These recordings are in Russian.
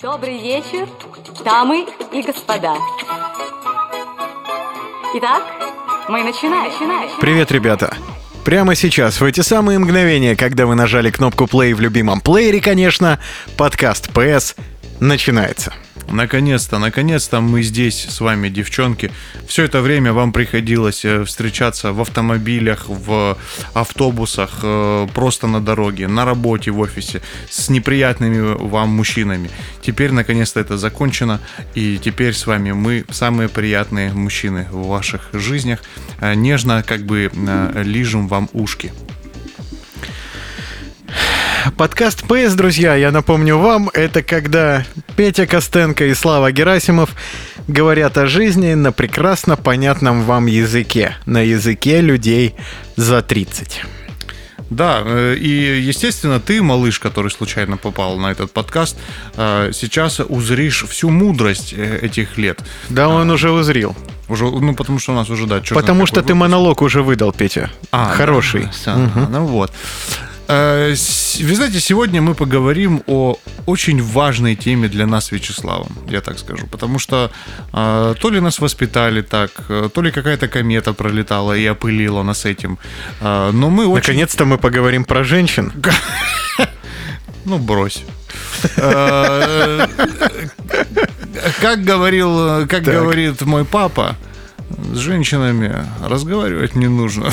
Добрый вечер, дамы и господа. Итак, мы начинаем. начинаем. Привет, ребята! Прямо сейчас, в эти самые мгновения, когда вы нажали кнопку play в любимом плеере, конечно, подкаст PS начинается. Наконец-то, наконец-то мы здесь с вами, девчонки. Все это время вам приходилось э, встречаться в автомобилях, в автобусах, э, просто на дороге, на работе, в офисе, с неприятными вам мужчинами. Теперь, наконец-то, это закончено, и теперь с вами мы, самые приятные мужчины в ваших жизнях, э, нежно как бы лижем вам ушки. Подкаст PS, друзья, я напомню вам, это когда Петя Костенко и Слава Герасимов говорят о жизни на прекрасно понятном вам языке, на языке людей за 30. Да, э, и, естественно, ты, малыш, который случайно попал на этот подкаст, э, сейчас узришь всю мудрость э, этих лет. Да, он а, уже узрел. Уже, ну, потому что у нас уже, да, Потому что ты монолог уже выдал, Петя. А, Хороший. Да, угу. Ну вот. Э, вы знаете, сегодня мы поговорим о очень важной теме для нас Вячеславом, я так скажу. Потому что э, то ли нас воспитали так, э, то ли какая-то комета пролетала и опылила нас этим. Но мы очень... Наконец-то мы поговорим про женщин. Ну, брось. Как говорил, как говорит мой папа, с женщинами разговаривать не нужно.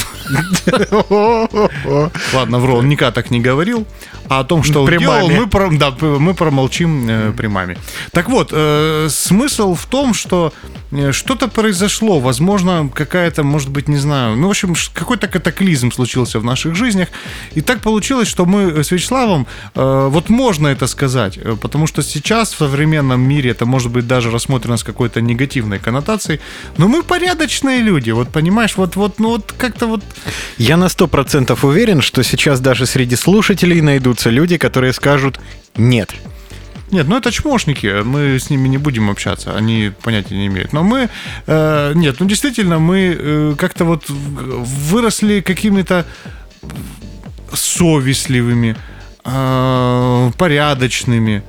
Ладно, вру, он никогда так не говорил. А о том, что он делал, мы, промолчим э, при маме. Так вот, э, смысл в том, что э, что-то произошло, возможно, какая-то, может быть, не знаю, ну, в общем, какой-то катаклизм случился в наших жизнях. И так получилось, что мы с Вячеславом, вот можно это сказать, потому что сейчас в современном мире это может быть даже рассмотрено с какой-то негативной коннотацией, но мы порядочные люди, вот понимаешь, вот, вот, ну, вот как-то вот... Я на сто процентов уверен, что сейчас даже среди слушателей найдут найдутся люди, которые скажут «нет». Нет, ну это чмошники, мы с ними не будем общаться, они понятия не имеют. Но мы, э, нет, ну действительно, мы э, как-то вот выросли какими-то совестливыми, э, порядочными,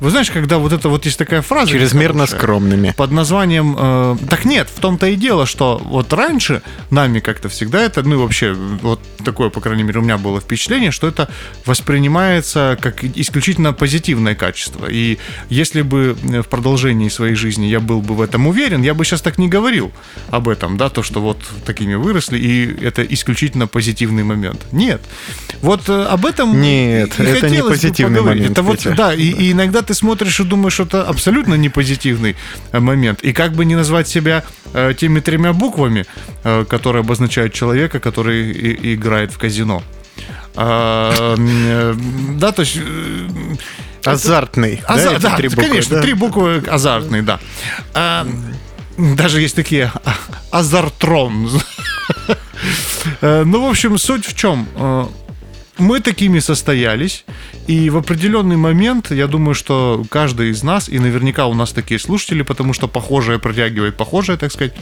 вы знаешь, когда вот это вот есть такая фраза... Чрезмерно хорошая, скромными. Под названием... Э, так нет, в том-то и дело, что вот раньше нами как-то всегда это... Ну и вообще, вот такое, по крайней мере, у меня было впечатление, что это воспринимается как исключительно позитивное качество. И если бы в продолжении своей жизни я был бы в этом уверен, я бы сейчас так не говорил об этом, да, то, что вот такими выросли, и это исключительно позитивный момент. Нет. Вот э, об этом... Нет, это не позитивный момент. Это вот, да, и, и иногда ты смотришь и думаешь, это абсолютно не позитивный э, момент. И как бы не назвать себя э, теми тремя буквами, э, которые обозначают человека, который и, играет в казино. А, э, да, то есть... Э, азартный. Азар, да, да три буквы, конечно, да? три буквы азартный, да. А, даже есть такие а, азартрон. Ну, в общем, суть в чем? мы такими состоялись, и в определенный момент, я думаю, что каждый из нас, и наверняка у нас такие слушатели, потому что похожее протягивает похожее, так сказать.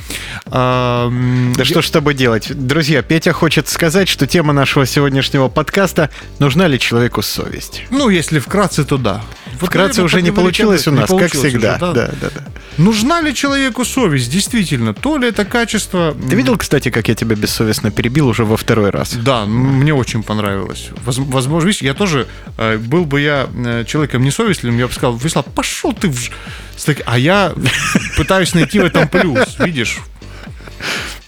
Да я... что ж с тобой делать? Друзья, Петя хочет сказать, что тема нашего сегодняшнего подкаста «Нужна ли человеку совесть?» Ну, если вкратце, то да. Вот, вкратце уже не получилось у нас, как всегда. Уже, да? Да, да, да. Нужна ли человеку совесть? Действительно, то ли это качество... Ты видел, кстати, как я тебя бессовестно перебил уже во второй раз? Да, мне очень понравилось. Возможно, видишь, я тоже, э, был бы я э, человеком несовестливым, я бы сказал, Вячеслав, пошел ты в... А я пытаюсь найти в этом плюс, видишь?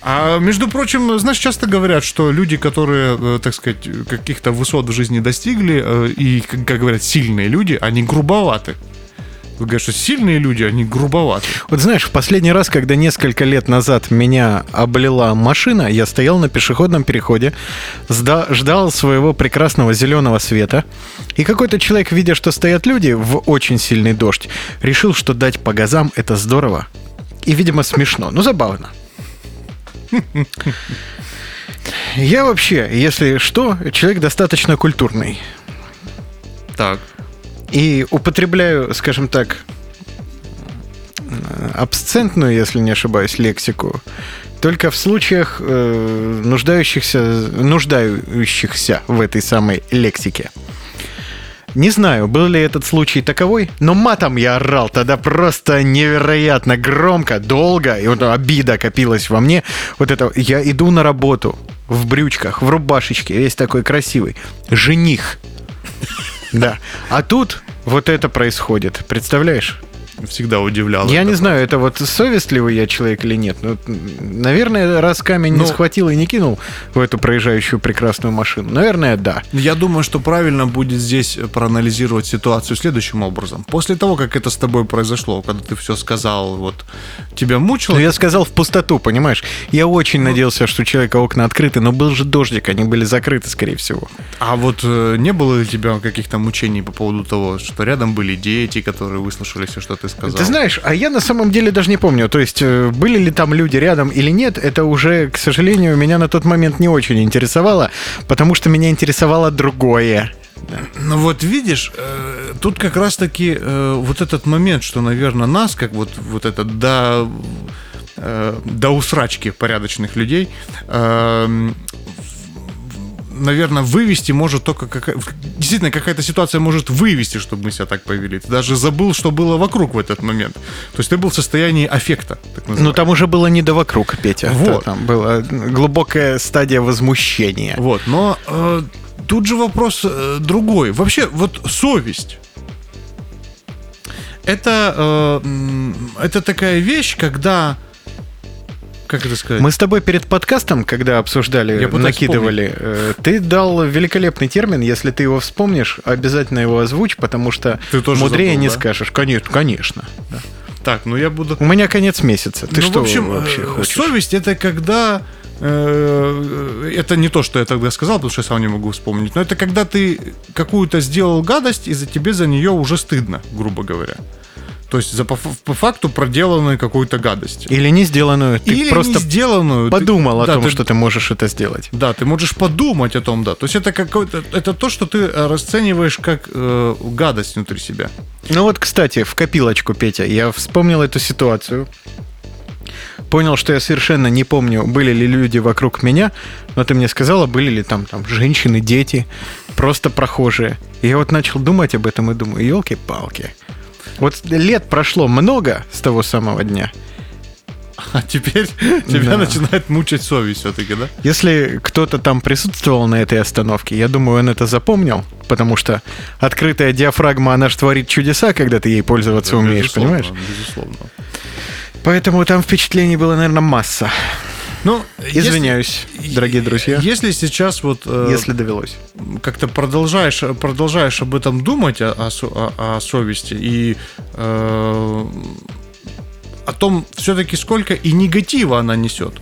А между прочим, знаешь, часто говорят, что люди, которые, э, так сказать, каких-то высот в жизни достигли, и, как говорят, сильные люди, они грубоваты. Вы говорите, что сильные люди, они грубоваты. Вот знаешь, в последний раз, когда несколько лет назад меня облила машина, я стоял на пешеходном переходе, ждал своего прекрасного зеленого света, и какой-то человек, видя, что стоят люди в очень сильный дождь, решил, что дать по газам это здорово. И, видимо, смешно, но забавно. Я вообще, если что, человек достаточно культурный. Так. И употребляю, скажем так, абсцентную, если не ошибаюсь, лексику, только в случаях э, нуждающихся, нуждающихся в этой самой лексике. Не знаю, был ли этот случай таковой, но матом я орал тогда просто невероятно громко, долго, и вот обида копилась во мне. Вот это, я иду на работу в брючках, в рубашечке, весь такой красивый. Жених. Да. А тут вот это происходит. Представляешь? Всегда удивлял. Я не знаю, это вот совестливый я человек или нет. Ну, наверное, раз камень ну, не схватил и не кинул в эту проезжающую прекрасную машину. Наверное, да. Я думаю, что правильно будет здесь проанализировать ситуацию следующим образом. После того, как это с тобой произошло, когда ты все сказал, вот тебя мучило. Ну, я сказал в пустоту, понимаешь? Я очень ну, надеялся, что у человека окна открыты, но был же дождик, они были закрыты, скорее всего. А вот э, не было ли у тебя каких-то мучений по поводу того, что рядом были дети, которые выслушали все, что ты сказал. Ты знаешь, а я на самом деле даже не помню. То есть, э, были ли там люди рядом или нет, это уже, к сожалению, меня на тот момент не очень интересовало, потому что меня интересовало другое. Ну вот видишь, э, тут как раз-таки э, вот этот момент, что, наверное, нас, как вот, вот это до, до усрачки порядочных людей, наверное, вывести может только какая... Действительно, какая-то ситуация может вывести, чтобы мы себя так повели. Ты даже забыл, что было вокруг в этот момент. То есть ты был в состоянии аффекта. ну, там уже было не до вокруг, Петя. Вот. Там была глубокая стадия возмущения. Вот, но э, тут же вопрос э, другой. Вообще, вот совесть. Это, э, это такая вещь, когда как это сказать? Мы с тобой перед подкастом, когда обсуждали, Я накидывали, э, ты дал великолепный термин, если ты его вспомнишь, обязательно его озвучь, потому что ты тоже мудрее забыл, не да? скажешь. Конечно, конечно. Да. Так, ну я буду... У меня конец месяца. Ты ну, что в общем, вообще э, хочешь? Совесть это когда э, это не то, что я тогда сказал, потому что я сам не могу вспомнить, но это когда ты какую-то сделал гадость, и за тебе за нее уже стыдно, грубо говоря. То есть за, по, по факту проделанную какую-то гадость. Или не сделанную. Ты Или просто не сделанную. Подумал ты, о да, том, ты, что ты можешь это сделать. Да, ты можешь подумать о том, да. То есть это какой-то, это то, что ты э, расцениваешь как э, гадость внутри себя. Ну вот, кстати, в копилочку, Петя, я вспомнил эту ситуацию. Понял, что я совершенно не помню, были ли люди вокруг меня, но ты мне сказала, были ли там, там женщины, дети, просто прохожие. И я вот начал думать об этом и думаю, елки-палки. Вот лет прошло много с того самого дня. А теперь тебя да. начинает мучить совесть все-таки, да? Если кто-то там присутствовал на этой остановке, я думаю, он это запомнил, потому что открытая диафрагма, она же творит чудеса, когда ты ей пользоваться да, умеешь, понимаешь? Безусловно. Поэтому там впечатлений было, наверное, масса. Ну, извиняюсь, если, дорогие друзья. Если сейчас вот... Э, если довелось. Как-то продолжаешь, продолжаешь об этом думать, о, о, о совести, и э, о том все-таки сколько и негатива она несет.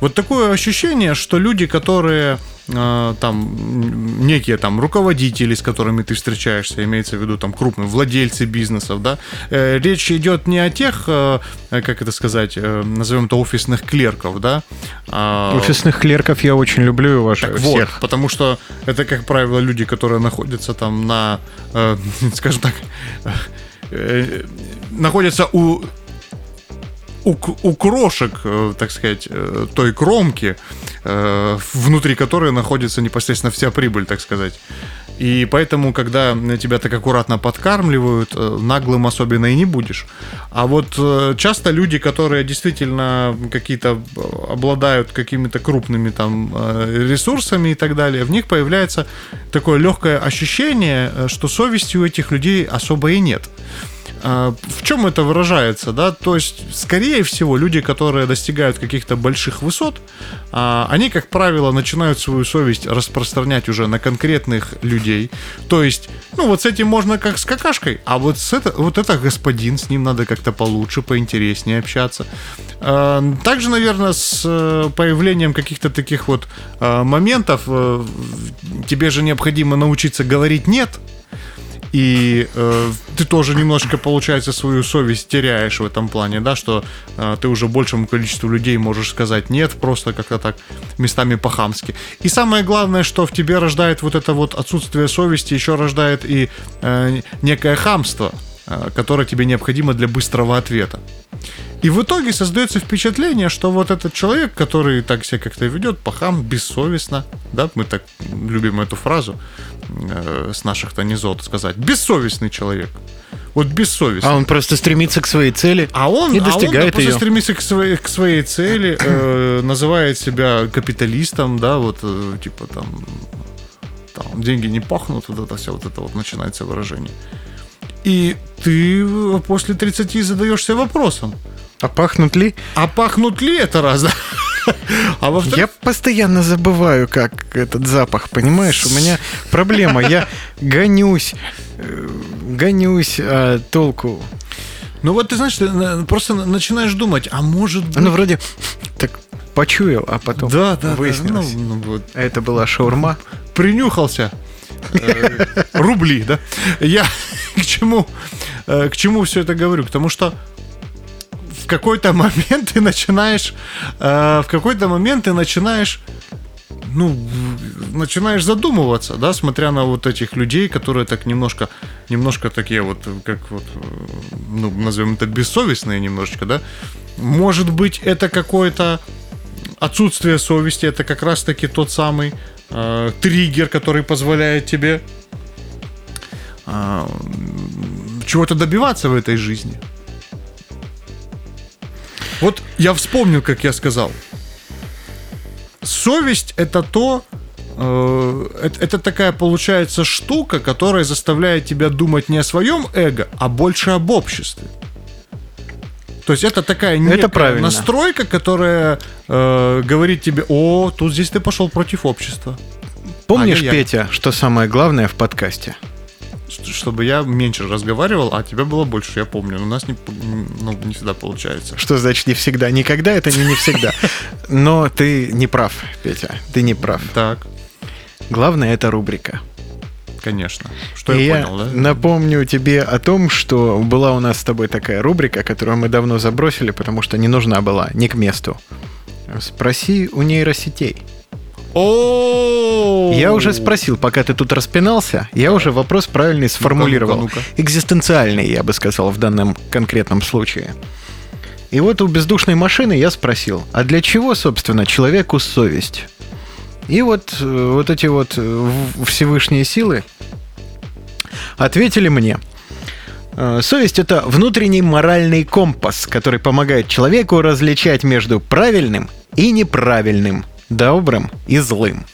Вот такое ощущение, что люди, которые э, там некие там руководители, с которыми ты встречаешься, имеется в виду там крупные владельцы бизнесов, да, э, речь идет не о тех, э, как это сказать, назовем это офисных клерков, да. А... Офисных клерков я очень люблю и уважаю так всех. Вот, потому что это, как правило, люди, которые находятся там на, скажем так, находятся у у, у крошек, э, так сказать, э, той кромки, э, внутри которой находится непосредственно вся прибыль, так сказать. И поэтому, когда тебя так аккуратно подкармливают, наглым особенно и не будешь. А вот часто люди, которые действительно какие-то обладают какими-то крупными там ресурсами и так далее, в них появляется такое легкое ощущение, что совести у этих людей особо и нет. А, в чем это выражается, да? То есть, скорее всего, люди, которые достигают каких-то больших высот, а, они, как правило, начинают свою совесть распространять уже на конкретных людей. То есть, ну вот с этим можно как с какашкой, а вот с это, вот это господин, с ним надо как-то получше, поинтереснее общаться. А, также, наверное, с э, появлением каких-то таких вот моментов э, тебе же необходимо научиться говорить нет и э, ты тоже немножко, получается, свою совесть теряешь в этом плане, да, что э, ты уже большему количеству людей можешь сказать нет, просто как-то так местами по-хамски. И самое главное, что в тебе рождает вот это вот отсутствие совести, еще рождает и э, некое хамство, э, которое тебе необходимо для быстрого ответа. И в итоге создается впечатление, что вот этот человек, который так себя как-то ведет, пахам, бессовестно, да, мы так любим эту фразу э, с наших тонизот сказать, бессовестный человек. Вот бессовестный. А он просто стремится к своей цели а он, и достигает а он ее. стремится к своей, к своей цели, э, называет себя капиталистом, да, вот, э, типа там, там, деньги не пахнут, вот это все, вот это вот начинается выражение. И ты после 30 задаешься вопросом, а пахнут ли? А пахнут ли это раз? А во Я постоянно забываю, как этот запах, понимаешь? У меня проблема. Я гонюсь, э, гонюсь, а толку. Ну вот ты знаешь, ты просто начинаешь думать, а может быть... Ну вроде так почуял, а потом да, да, выяснилось. Да, ну, ну, вот. Это была шаурма. Принюхался. Э, рубли, да? Я к чему, э, к чему все это говорю? К тому, что в какой-то момент ты начинаешь, э, в какой-то момент ты начинаешь ну, начинаешь задумываться, да, смотря на вот этих людей, которые так немножко, немножко такие вот, как вот, ну, назовем это бессовестные немножечко, да. Может быть, это какое-то отсутствие совести, это как раз-таки тот самый э, триггер, который позволяет тебе э, чего-то добиваться в этой жизни. Вот я вспомнил, как я сказал. Совесть это то, э, это, это такая получается штука, которая заставляет тебя думать не о своем эго, а больше об обществе. То есть это такая это правильно. настройка, которая э, говорит тебе, о, тут здесь ты пошел против общества. Помнишь, Ай-яй-яй. Петя, что самое главное в подкасте? Чтобы я меньше разговаривал, а тебя было больше, я помню. Но у нас не, ну, не всегда получается. Что значит не всегда? Никогда это не не всегда. Но ты не прав, Петя. Ты не прав. Так. Главное это рубрика. Конечно. Что И я, я понял, да? напомню тебе о том, что была у нас с тобой такая рубрика, которую мы давно забросили, потому что не нужна была, не к месту. Спроси у нейросетей. О, Я уже спросил, пока ты тут распинался, я уже вопрос правильный сформулировал. Экзистенциальный, я бы сказал, в данном конкретном случае. И вот у бездушной машины я спросил, а для чего, собственно, человеку совесть? И вот, вот эти вот Всевышние силы ответили мне. Совесть это внутренний моральный компас, который помогает человеку различать между правильным и неправильным, добрым и злым.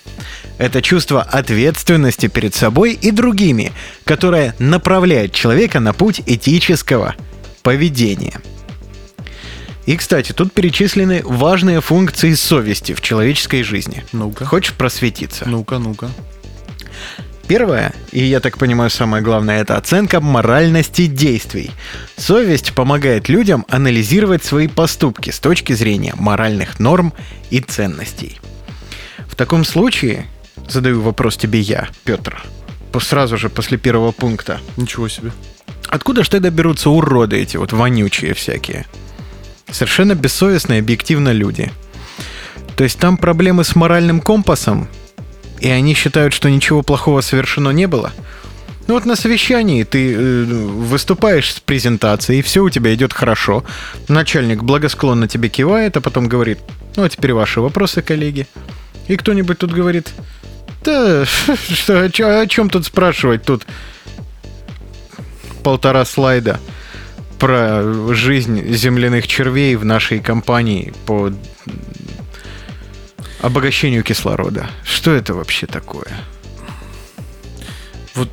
Это чувство ответственности перед собой и другими, которое направляет человека на путь этического поведения. И, кстати, тут перечислены важные функции совести в человеческой жизни. Ну-ка. Хочешь просветиться? Ну-ка, ну-ка. Первое, и я так понимаю, самое главное, это оценка моральности действий. Совесть помогает людям анализировать свои поступки с точки зрения моральных норм и ценностей. В таком случае, задаю вопрос тебе я, Петр, сразу же после первого пункта. Ничего себе. Откуда ж тогда берутся уроды эти вот вонючие всякие? Совершенно бессовестные объективно люди. То есть там проблемы с моральным компасом, и они считают, что ничего плохого совершено не было. Ну вот на совещании ты э, выступаешь с презентацией, все у тебя идет хорошо. Начальник благосклонно тебе кивает, а потом говорит, ну а теперь ваши вопросы, коллеги. И кто-нибудь тут говорит, да, что, о, о чем тут спрашивать? Тут полтора слайда про жизнь земляных червей в нашей компании по обогащению кислорода. Что это вообще такое? Вот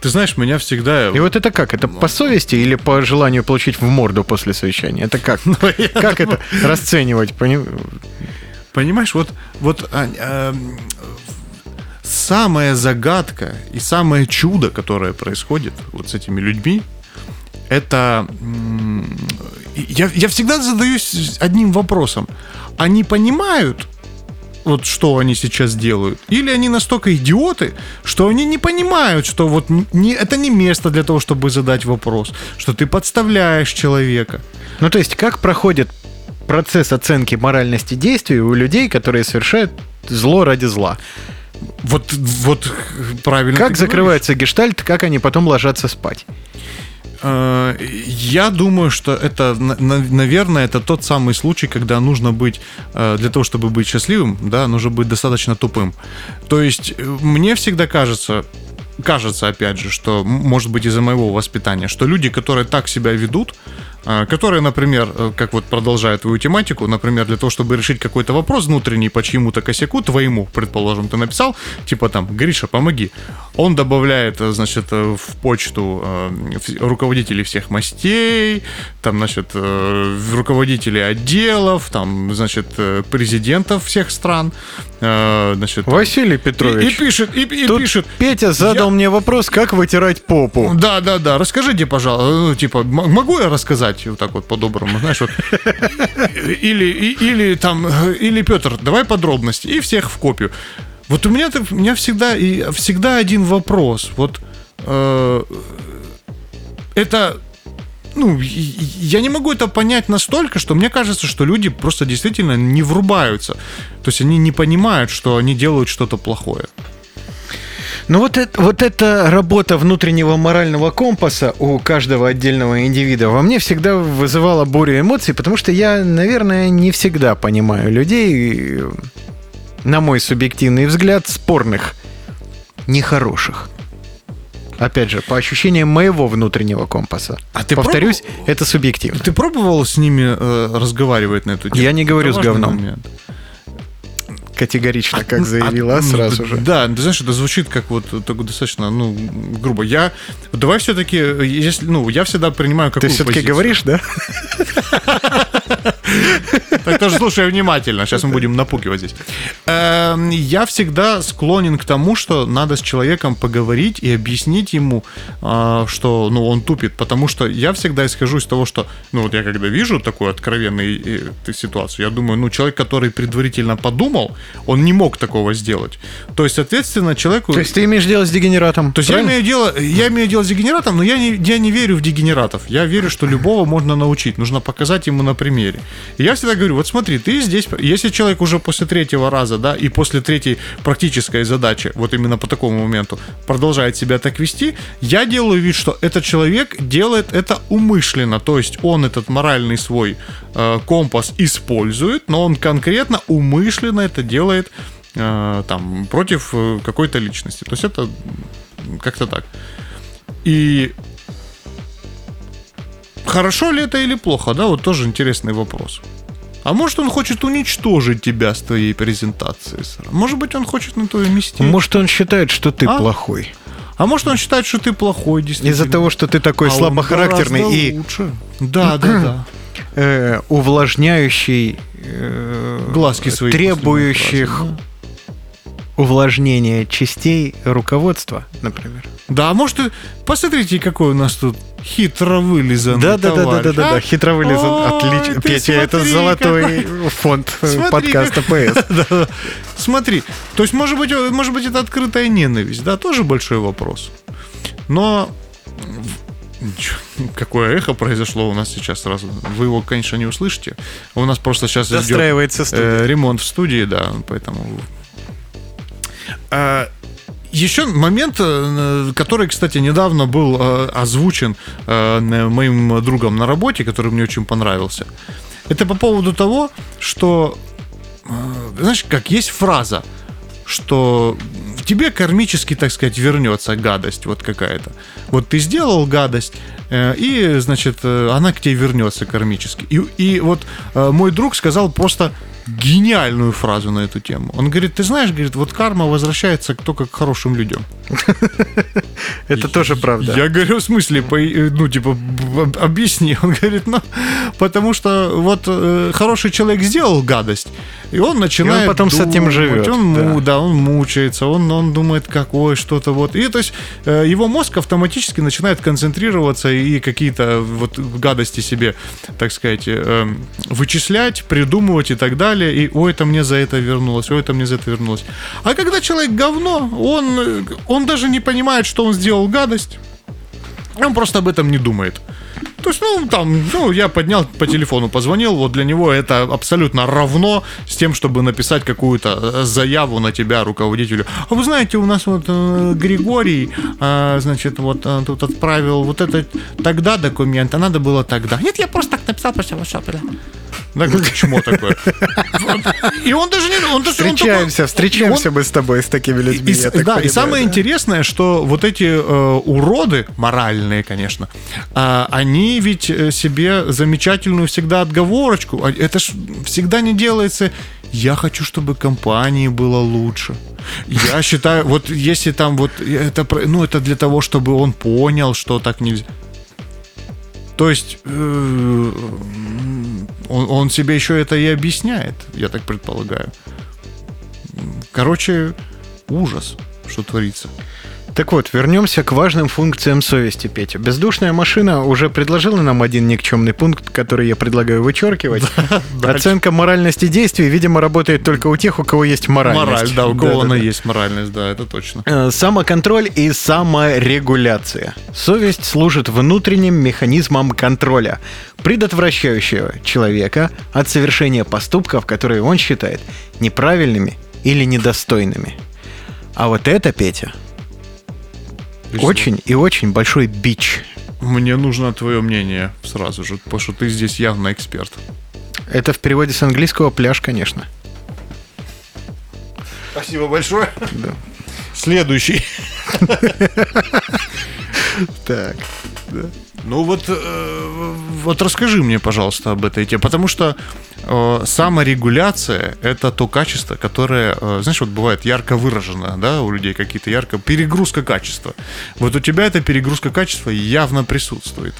ты знаешь, меня всегда... И вот это как? Это по совести или по желанию получить в морду после совещания? Это как? Ну, как это расценивать? Понимаешь, вот, вот а, а, самая загадка и самое чудо, которое происходит вот с этими людьми, это... Я, я всегда задаюсь одним вопросом. Они понимают, вот что они сейчас делают? Или они настолько идиоты, что они не понимают, что вот не, это не место для того, чтобы задать вопрос, что ты подставляешь человека. Ну, то есть, как проходит процесс оценки моральности действий у людей, которые совершают зло ради зла? Вот, вот правильно. Как закрывается гештальт, как они потом ложатся спать? Э, я думаю, что это, наверное, это тот самый случай, когда нужно быть, э, для того, чтобы быть счастливым, да, нужно быть достаточно тупым. То есть э, мне всегда кажется, кажется, опять же, что, может быть, из-за моего воспитания, что люди, которые так себя ведут, которые, например, э, как вот продолжая твою тематику, например, для того, чтобы решить какой-то вопрос внутренний по чьему-то косяку, твоему, предположим, ты написал, типа там, Гриша, помоги. Он добавляет, э, значит, э, в почту руководителей всех мастей, там, значит, руководителей отделов, там, значит, президентов всех стран, значит... Василий Петрович. И, и пишет, и, и Тут пишет. Петя задал я... мне вопрос, как вытирать попу. Да, да, да. Расскажите, пожалуйста, ну, типа, могу я рассказать? Сказать вот так вот по-доброму, знаешь, вот. Или, или там, или Петр, давай подробности, и всех в копию. Вот у меня, у меня всегда, и всегда один вопрос. Вот э, это ну, я не могу это понять настолько, что мне кажется, что люди просто действительно не врубаются. То есть они не понимают, что они делают что-то плохое. Ну вот это, вот эта работа внутреннего морального компаса у каждого отдельного индивида во мне всегда вызывала бурю эмоций, потому что я, наверное, не всегда понимаю людей, на мой субъективный взгляд, спорных, нехороших. Опять же, по ощущениям моего внутреннего компаса. А ты Повторюсь, пробовал... это субъективно. Ты пробовал с ними э, разговаривать на эту тему? Я не говорю это с говном. Момент категорично, как заявила, а, сразу же. Да, ты знаешь, это звучит как вот так достаточно, ну, грубо. Я, давай все-таки, если, ну, я всегда принимаю какую Ты все-таки говоришь, да? Так тоже слушай внимательно, сейчас мы будем напугивать здесь. Эм, я всегда склонен к тому, что надо с человеком поговорить и объяснить ему, а, что ну, он тупит, потому что я всегда исхожу из того, что, ну вот я когда вижу такую откровенную э, ситуацию, я думаю, ну человек, который предварительно подумал, он не мог такого сделать. То есть, соответственно, человеку... То есть ты имеешь дело с дегенератом? То есть я имею, дело, я имею дело с дегенератом, но я не, я не верю в дегенератов. Я верю, что любого можно научить. Нужно показать ему на примере. Я всегда говорю, вот смотри, ты здесь... Если человек уже после третьего раза, да, и после третьей практической задачи, вот именно по такому моменту, продолжает себя так вести, я делаю вид, что этот человек делает это умышленно. То есть он этот моральный свой э, компас использует, но он конкретно умышленно это делает э, там против э, какой-то личности. То есть это как-то так. И хорошо ли это или плохо, да, вот тоже интересный вопрос. А может он хочет уничтожить тебя с твоей презентацией? Может быть он хочет на твоем месте? Может он считает, что ты а? плохой? А может он считает, что ты плохой, действительно. Из-за того, что ты такой а слабохарактерный и... лучше. Да, да, да. Э, увлажняющий... Э, Глазки свои. Требующих увлажнения частей руководства, например. Да, а может, посмотрите, какой у нас тут хитро вылизан. Да, да, да, да, да, да, да, хитро вылизан. Отлично. Петя, это золотой фонд подкаста ПС. Смотри, то есть, может быть, может быть, это открытая ненависть, да, тоже большой вопрос. Но какое эхо произошло у нас сейчас сразу. Вы его, конечно, не услышите. У нас просто сейчас идет э, ремонт в студии, да, поэтому а, еще момент, э, который, кстати, недавно был э, озвучен э, моим другом на работе, который мне очень понравился. Это по поводу того, что, знаешь, как есть фраза, что в тебе кармически, так сказать, вернется гадость вот какая-то. Вот ты сделал гадость, и, значит, она к тебе вернется кармически. И, и вот мой друг сказал просто гениальную фразу на эту тему. Он говорит, ты знаешь, говорит, вот карма возвращается только к хорошим людям. Это тоже правда. Я говорю, в смысле, ну, типа, объясни. Он говорит, ну, потому что вот э, хороший человек сделал гадость, и он начинает... И он потом с этим живет. Он, да. да, он мучается, он, он думает, какое что-то вот. И то есть э, его мозг автоматически начинает концентрироваться и какие-то вот гадости себе, так сказать, э, вычислять, придумывать и так далее. И, ой, это мне за это вернулось, ой, это мне за это вернулось. А когда человек говно, он, он даже не понимает, что он сделал гадость. Он просто об этом не думает. То есть, ну, там, ну, я поднял по телефону, позвонил, вот для него это абсолютно равно с тем, чтобы написать какую-то э, заяву на тебя руководителю. А вы знаете, у нас вот э, Григорий, э, значит, вот э, тут отправил вот это тогда документ, а надо было тогда. Нет, я просто так написал, вот что, чмо такое. И он даже не... Он даже, встречаемся, он такой, встречаемся он, мы с тобой, с такими людьми. И, да, понимаю, и самое да. интересное, что вот эти э, уроды, моральные, конечно, э, они ведь э, себе замечательную всегда отговорочку, а это ж всегда не делается я хочу, чтобы компании было лучше. Я считаю, вот если там вот это, ну это для того, чтобы он понял, что так нельзя. То есть э, он, он себе еще это и объясняет, я так предполагаю. Короче, ужас, что творится. Так вот, вернемся к важным функциям совести, Петя. Бездушная машина уже предложила нам один никчемный пункт, который я предлагаю вычеркивать. Оценка моральности действий, видимо, работает только у тех, у кого есть моральность. Мораль, да, у кого она есть моральность, да, это точно. Э, самоконтроль и саморегуляция. Совесть служит внутренним механизмом контроля, предотвращающего человека от совершения поступков, которые он считает неправильными или недостойными. А вот это, Петя, очень и очень большой бич. Мне нужно твое мнение сразу же, потому что ты здесь явно эксперт. Это в переводе с английского пляж, конечно. Спасибо большое. Да. Следующий. Так. Ну вот, э, вот расскажи мне, пожалуйста, об этой теме, потому что э, саморегуляция – это то качество, которое, э, знаешь, вот бывает ярко выражено, да, у людей какие-то ярко, перегрузка качества. Вот у тебя эта перегрузка качества явно присутствует.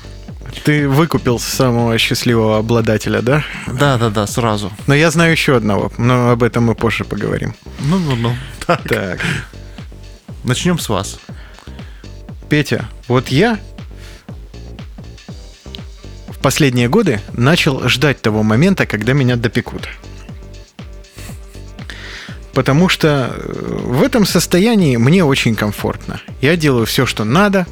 Ты выкупил самого счастливого обладателя, да? Да, да, да, сразу. Но я знаю еще одного, но об этом мы позже поговорим. Ну, ну, ну. Так. так. Начнем с вас. Петя, вот я в последние годы начал ждать того момента, когда меня допекут. Потому что э, в этом состоянии мне очень комфортно. Я делаю все, что надо.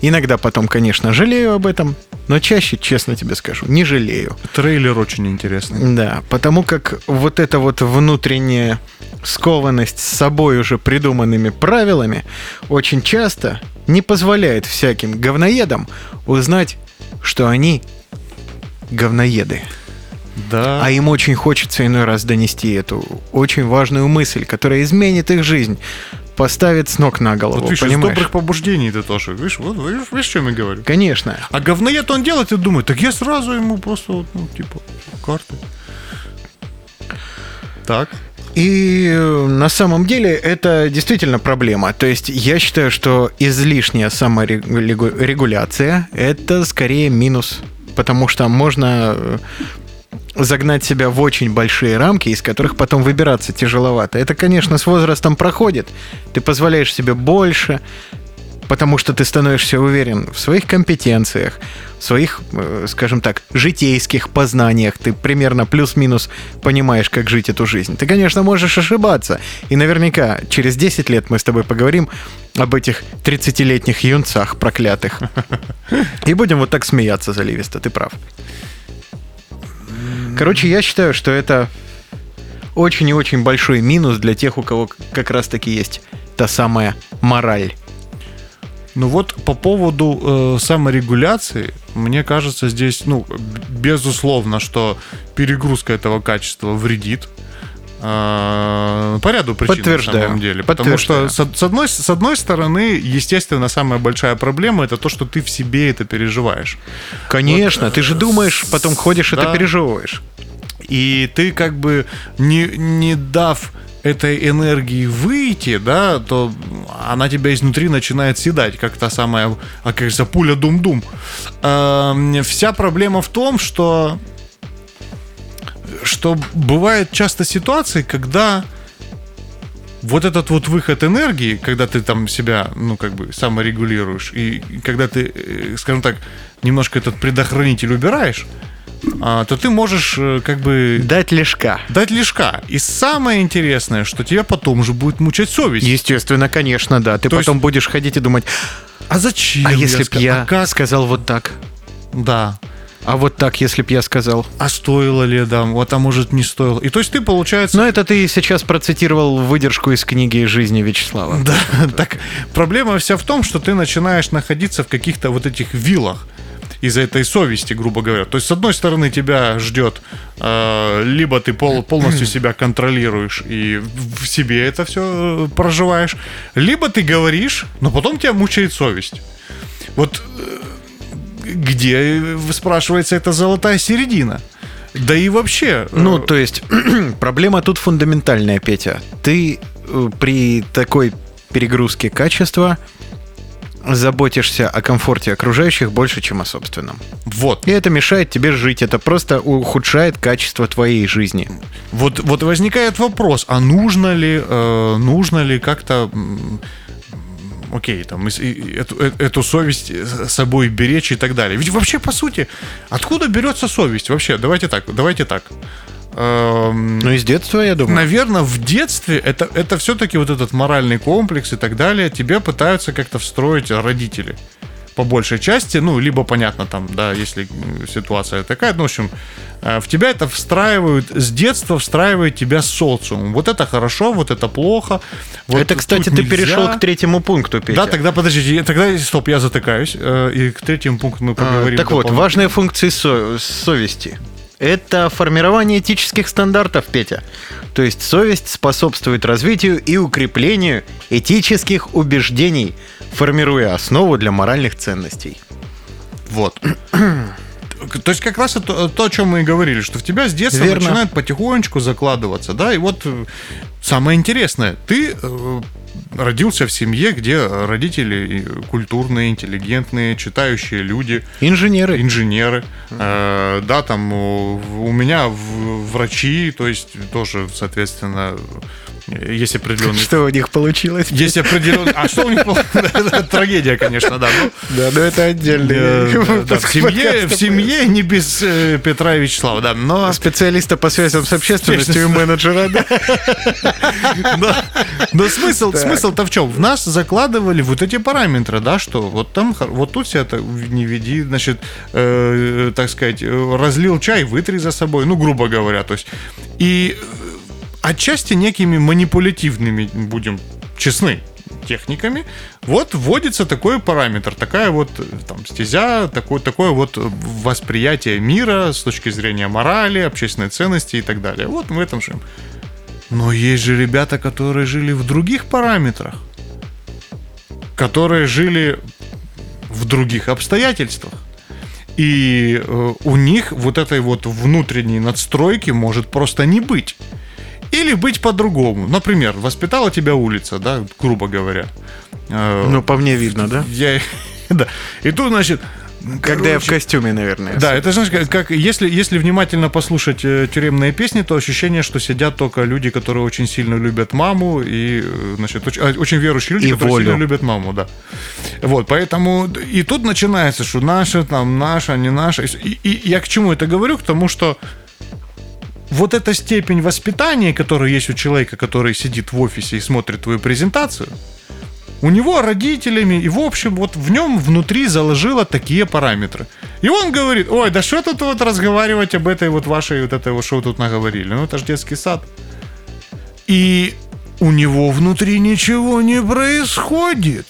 Иногда потом, конечно, жалею об этом, но чаще, честно тебе скажу, не жалею. Трейлер очень интересный. Да, потому как вот эта вот внутренняя скованность с собой уже придуманными правилами очень часто не позволяет всяким говноедам узнать, что они говноеды. Да. А им очень хочется иной раз донести эту очень важную мысль, которая изменит их жизнь, поставит с ног на голову. Вот видишь, понимаешь? из добрых побуждений ты тоже. Видишь, вот, видишь, видишь, что я говорю? Конечно. А говноед он делает и думает, так я сразу ему просто, вот, ну, типа, карты. Так. И э, на самом деле это действительно проблема. То есть я считаю, что излишняя саморегуляция – это скорее минус потому что можно э, загнать себя в очень большие рамки, из которых потом выбираться тяжеловато. Это, конечно, с возрастом проходит. Ты позволяешь себе больше, потому что ты становишься уверен в своих компетенциях, в своих, э, скажем так, житейских познаниях. Ты примерно плюс-минус понимаешь, как жить эту жизнь. Ты, конечно, можешь ошибаться. И наверняка через 10 лет мы с тобой поговорим об этих 30-летних юнцах проклятых. И будем вот так смеяться заливисто, ты прав. Короче, я считаю, что это очень и очень большой минус для тех, у кого как раз-таки есть та самая мораль. Ну вот по поводу э, саморегуляции, мне кажется, здесь, ну, безусловно, что перегрузка этого качества вредит. Э, по ряду причин Подтверждаю. на самом деле. Потому что с, с, одной, с одной стороны, естественно, самая большая проблема это то, что ты в себе это переживаешь. Конечно, вот, ты же думаешь, потом ходишь, да, это переживаешь. И ты как бы не, не дав этой энергии выйти, да, то она тебя изнутри начинает съедать, как та самая, а как за пуля дум-дум. Э, вся проблема в том, что что бывает часто ситуации, когда вот этот вот выход энергии, когда ты там себя, ну, как бы саморегулируешь, и когда ты, э, скажем так, немножко этот предохранитель убираешь, то ты можешь э, как бы... Дать лишка. Дать лишка. И самое интересное, что тебя потом уже будет мучать совесть. Естественно, конечно, да. Ты то потом есть... будешь ходить и думать, а зачем? А если бы я а как? сказал вот так? Да. А вот так, если б я сказал. А стоило ли, да, вот, а может не стоило. И то есть ты, получается... Но это ты сейчас процитировал выдержку из книги «Жизни Вячеслава». Да, так проблема вся в том, что ты начинаешь находиться в каких-то вот этих вилах из-за этой совести, грубо говоря. То есть, с одной стороны, тебя ждет, э, либо ты пол, полностью себя контролируешь и в себе это все э, проживаешь, либо ты говоришь, но потом тебя мучает совесть. Вот э, где, спрашивается, эта золотая середина? Да и вообще... Ну, то есть, проблема тут фундаментальная, Петя. Ты э, при такой перегрузке качества заботишься о комфорте окружающих больше, чем о собственном. Вот. И это мешает тебе жить, это просто ухудшает качество твоей жизни. Вот, вот возникает вопрос, а нужно ли, э, нужно ли как-то окей, там, эту, э, эту совесть с собой беречь и так далее. Ведь вообще, по сути, откуда берется совесть? Вообще, давайте так, давайте так. Эм, ну, из детства, я думаю. Наверное, в детстве это, это все-таки вот этот моральный комплекс и так далее тебе пытаются как-то встроить родители по большей части, ну, либо понятно там, да, если ситуация такая, ну, в общем, э, в тебя это встраивают, с детства встраивает тебя социум. Вот это хорошо, вот это плохо. Вот это, кстати, ты нельзя. перешел к третьему пункту, Петя. Да, тогда подождите, тогда, стоп, я затыкаюсь, э, и к третьему пункту мы поговорим. А, так вот, важные функции со- совести. Это формирование этических стандартов, Петя. То есть совесть способствует развитию и укреплению этических убеждений, формируя основу для моральных ценностей. Вот. То есть как раз это то, о чем мы и говорили, что в тебя с детства Верно. начинает потихонечку закладываться, да, и вот э, самое интересное, ты э, родился в семье, где родители культурные, интеллигентные, читающие люди. Инженеры. Инженеры. Э, да, там у меня врачи, то есть тоже, соответственно, есть определенные... Что у них получилось? Есть определенные... А что у них получилось? Трагедия, конечно, да. Да, но это отдельный... В семье, в семье не без э, Петра и Вячеслава, да. Но... Специалиста по связям с общественностью и менеджера, да. Но смысл, смысл-то в чем? В нас закладывали вот эти параметры, да, что вот там, вот тут себя не веди, значит, э, так сказать, разлил чай, вытри за собой, ну, грубо говоря, то есть. И отчасти некими манипулятивными, будем честны, техниками, вот вводится такой параметр, такая вот там стезя, такое, такое вот восприятие мира с точки зрения морали, общественной ценности и так далее. Вот в этом же. Но есть же ребята, которые жили в других параметрах, которые жили в других обстоятельствах. И э, у них вот этой вот внутренней надстройки может просто не быть. Или быть по-другому. Например, воспитала тебя улица, да, грубо говоря. Э, ну, по мне видно, да? Я, да. И тут, значит, когда Короче, я в костюме, наверное. Да, это знаешь, как, как если, если внимательно послушать э, тюремные песни, то ощущение, что сидят только люди, которые очень сильно любят маму, и, э, значит, очень, а, очень верующие люди, и которые волю. сильно любят маму, да. Вот, поэтому и тут начинается, что наша, там, наша, не наша. И, и я к чему это говорю? К тому, что вот эта степень воспитания, которая есть у человека, который сидит в офисе и смотрит твою презентацию, у него родителями, и в общем, вот в нем внутри заложило такие параметры. И он говорит, ой, да что тут вот разговаривать об этой вот вашей, вот этой вот, что тут наговорили? Ну, это же детский сад. И у него внутри ничего не происходит.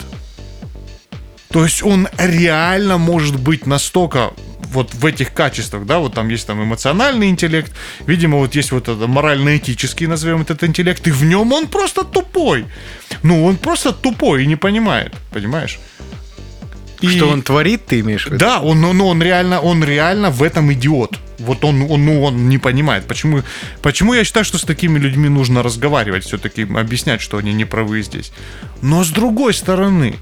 То есть он реально может быть настолько вот в этих качествах, да, вот там есть там эмоциональный интеллект, видимо, вот есть вот это морально-этический, назовем этот интеллект, и в нем он просто тупой. Ну, он просто тупой и не понимает, понимаешь? И... Что он творит, ты имеешь в виду? Да, он, ну, он реально, он реально в этом идиот. Вот он, он, ну, он не понимает. Почему, почему я считаю, что с такими людьми нужно разговаривать, все-таки объяснять, что они не правы здесь. Но с другой стороны,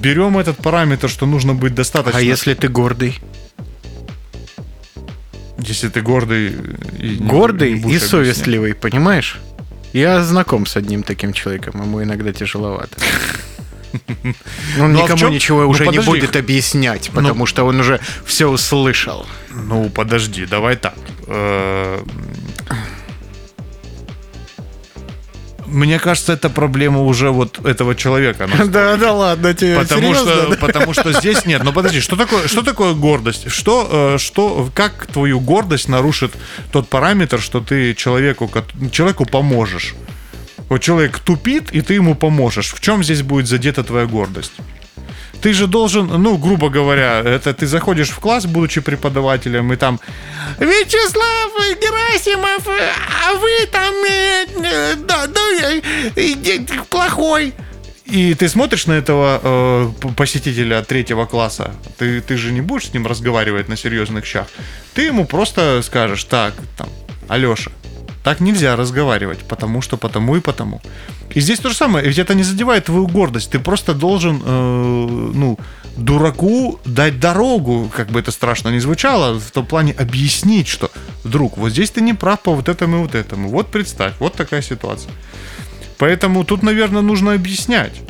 берем этот параметр, что нужно быть достаточно... А если ты гордый? Если ты гордый и гордый не, не и совестливый, понимаешь? Я знаком с одним таким человеком, ему иногда тяжеловато. Он ну, а никому ничего ну, уже не будет объяснять, ну. потому что он уже все услышал. Ну, подожди, давай так. Мне кажется, это проблема уже вот этого человека. Да, да, ладно, тебе потому что, потому что здесь нет. Но подожди, что такое, что такое гордость? Что, э, что, как твою гордость нарушит тот параметр, что ты человеку, человеку поможешь? Вот человек тупит, и ты ему поможешь. В чем здесь будет задета твоя гордость? Ты же должен, ну, грубо говоря, это ты заходишь в класс, будучи преподавателем, и там Вячеслав Герасимов, а вы там э, э, да, да, э, плохой. И ты смотришь на этого э, посетителя третьего класса, ты, ты же не будешь с ним разговаривать на серьезных щах. Ты ему просто скажешь, так, там, Алеша, так нельзя разговаривать, потому что потому и потому. И здесь то же самое, ведь это не задевает твою гордость. Ты просто должен, э, ну, дураку дать дорогу, как бы это страшно не звучало, в том плане объяснить, что, друг, вот здесь ты не прав по вот этому и вот этому. Вот представь, вот такая ситуация. Поэтому тут, наверное, нужно объяснять.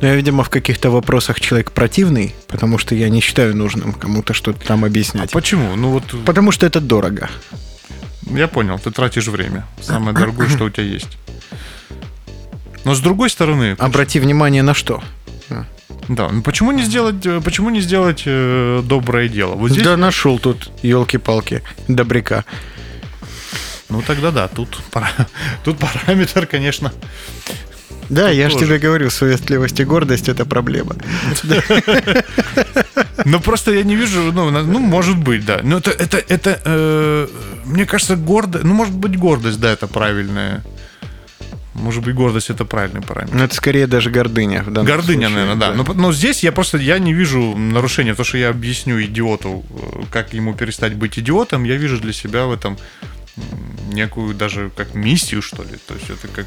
Но я, видимо, в каких-то вопросах человек противный, потому что я не считаю нужным кому-то что-то там объяснять. А почему? Ну вот... Потому что это дорого. Я понял, ты тратишь время. Самое дорогое, что у тебя есть. Но с другой стороны... Обрати внимание на что. Да, ну почему не сделать, э, почему не сделать э, доброе дело? Вот здесь... Да, нашел тут, елки-палки, добряка. Ну тогда да, тут, тут параметр, конечно. Да, я же тебе говорю, совестливость и гордость это проблема. Ну просто я не вижу, ну, ну может быть, да. Но это, это, это э, мне кажется, гордость, ну может быть гордость, да, это правильная. Может быть, гордость это правильный параметр. Ну, это скорее даже гордыня. Гордыня, случае, наверное, да. да. Но, но здесь я просто я не вижу нарушения. То, что я объясню идиоту, э, как ему перестать быть идиотом, я вижу для себя в этом некую даже как миссию, что ли. То есть это как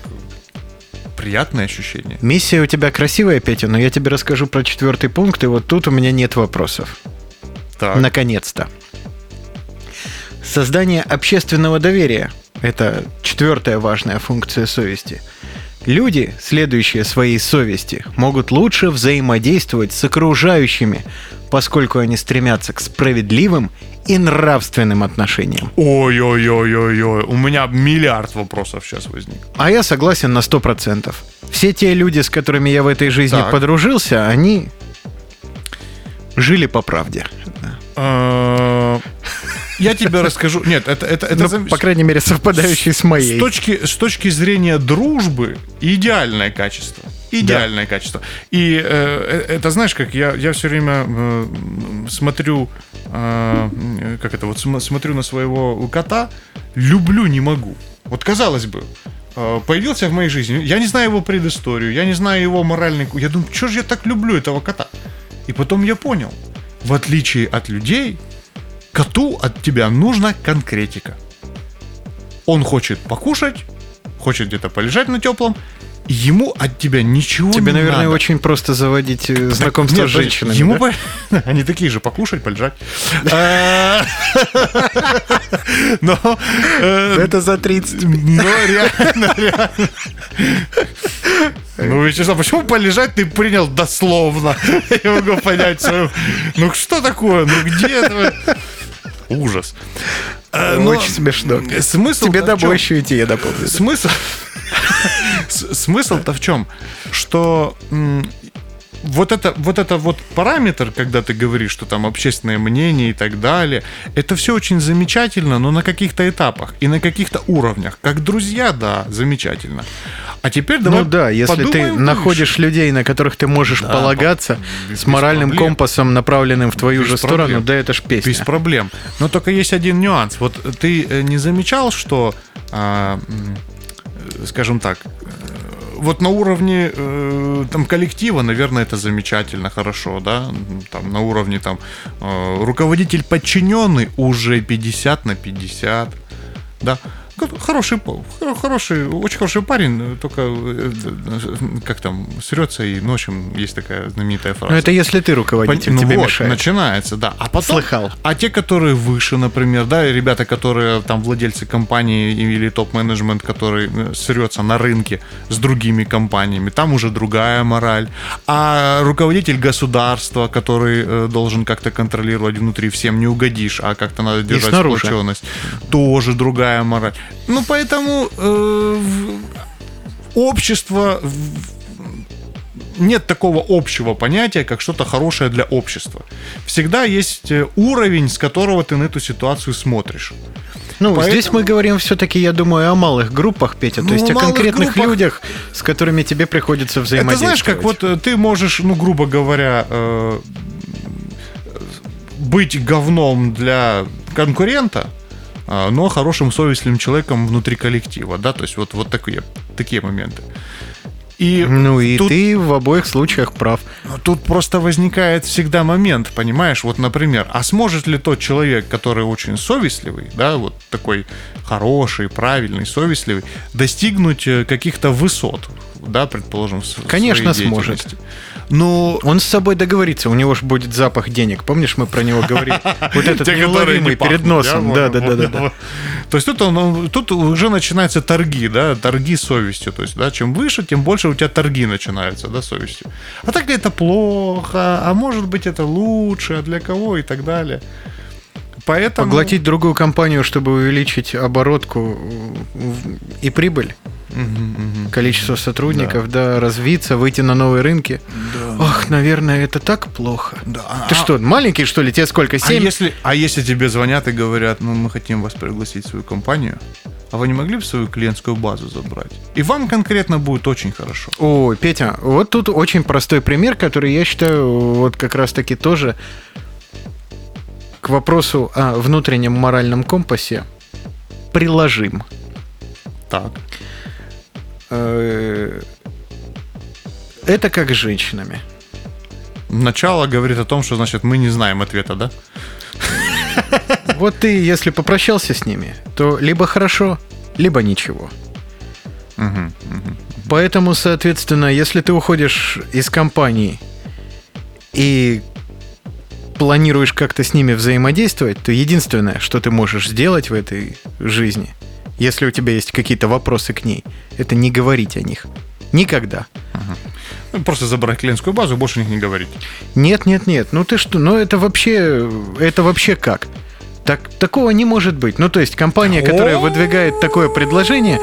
приятное ощущение. Миссия у тебя красивая, Петя, но я тебе расскажу про четвертый пункт, и вот тут у меня нет вопросов. Так. Наконец-то. Создание общественного доверия – это четвертая важная функция совести. Люди, следующие своей совести, могут лучше взаимодействовать с окружающими, поскольку они стремятся к справедливым и нравственным отношениям. Ой-ой-ой-ой-ой, у меня миллиард вопросов сейчас возник. А я согласен на сто процентов. Все те люди, с которыми я в этой жизни так. подружился, они жили по правде. Я тебе расскажу. Нет, это это это ну, по крайней мере совпадающий с моей. С точки с точки зрения дружбы идеальное качество. Идеальное да. качество. И э, э это знаешь, как я я все время э, смотрю, э, как это вот смотрю на своего кота, люблю не могу. Вот казалось бы, э, появился в моей жизни, я не знаю его предысторию, я не знаю его моральный, я думаю, что же я так люблю этого кота. И потом я понял, в отличие от людей, коту от тебя нужна конкретика. Он хочет покушать, хочет где-то полежать на теплом, ему от тебя ничего Тебе, не наверное, надо. очень просто заводить э, знакомство Нет, с женщинами. Ему да? по... Они такие же, покушать, полежать. Но... Э, Это за 30 Но реально, реально. Ну, Вячеслав, почему полежать ты принял дословно? Я могу понять свою... Ну, что такое? Ну, где это? Ужас. Э, но Очень смешно. Смысл Тебе домой еще идти, я напомню. Смысл... Смысл-то в чем? Что вот это, вот это вот параметр, когда ты говоришь, что там общественное мнение и так далее, это все очень замечательно, но на каких-то этапах и на каких-то уровнях. Как друзья, да, замечательно. А теперь давай Ну да, если ты дальше. находишь людей, на которых ты можешь да, полагаться, без, с моральным проблем. компасом, направленным в твою без же проблем. сторону, да, это ж песня. Без проблем. Но только есть один нюанс. Вот ты э, не замечал, что, а, скажем так, вот на уровне э, там коллектива, наверное, это замечательно, хорошо, да, там на уровне там э, руководитель подчиненный уже 50 на 50, да, Хороший, хороший, очень хороший парень, только э, как там, срется и ночью есть такая знаменитая фраза. Ну, это если ты руководитель, ну, тебе вот, мешает. начинается, да. А потом, Слыхал. А те, которые выше, например, да, ребята, которые там владельцы компании или топ-менеджмент, который э, срется на рынке с другими компаниями, там уже другая мораль. А руководитель государства, который э, должен как-то контролировать внутри, всем не угодишь, а как-то надо держать сплоченность, тоже другая мораль. Ну, поэтому э, общество нет такого общего понятия, как что-то хорошее для общества. Всегда есть э, уровень, с которого ты на эту ситуацию смотришь. Ну, Поэтому... здесь мы говорим все-таки, я думаю, о малых группах, Петя, ну, то есть о конкретных группах... людях, с которыми тебе приходится взаимодействовать. Это знаешь, как вот э, ты можешь, ну, грубо говоря, э, быть говном для конкурента, но хорошим совестливым человеком внутри коллектива, да, то есть вот, вот такие, такие моменты. И ну и тут, ты в обоих случаях прав. Тут просто возникает всегда момент, понимаешь, вот, например, а сможет ли тот человек, который очень совестливый, да, вот такой хороший, правильный, совестливый, достигнуть э, каких-то высот, да, предположим, в Конечно, сможет. Но он с собой договорится, у него же будет запах денег. Помнишь, мы про него говорили? Вот этот неуловимый перед носом. Да, да, да, да. То есть тут, он, тут уже начинаются торги, да, торги совестью. То есть, да, чем выше, тем больше у тебя торги начинаются, да, совестью. А так ли это плохо, а может быть это лучше, а для кого и так далее. Поэтому... Поглотить другую компанию, чтобы увеличить оборотку и прибыль угу, количество сотрудников, да. да, развиться, выйти на новые рынки. Да. Ох, наверное, это так плохо. Да. Ты а, что, маленький, что ли? Тебе сколько? Семь? А если, а если тебе звонят и говорят, ну, мы хотим вас пригласить в свою компанию, а вы не могли бы свою клиентскую базу забрать? И вам конкретно будет очень хорошо. Ой, Петя, вот тут очень простой пример, который я считаю вот как раз-таки тоже к вопросу о внутреннем моральном компасе приложим. Так. Э, это как с женщинами. Начало говорит о том, что значит мы не знаем ответа, да? Вот ты, если попрощался с ними, то либо хорошо, либо ничего. Поэтому, соответственно, если ты уходишь из компании и планируешь как-то с ними взаимодействовать, то единственное, что ты можешь сделать в этой жизни – если у тебя есть какие-то вопросы к ней, это не говорить о них. Никогда. Угу. Просто забрать клиентскую базу, больше о них не говорить. Нет, нет, нет. Ну ты что? Ну это вообще, это вообще как? Так, такого не может быть. Ну, то есть компания, которая выдвигает такое предложение,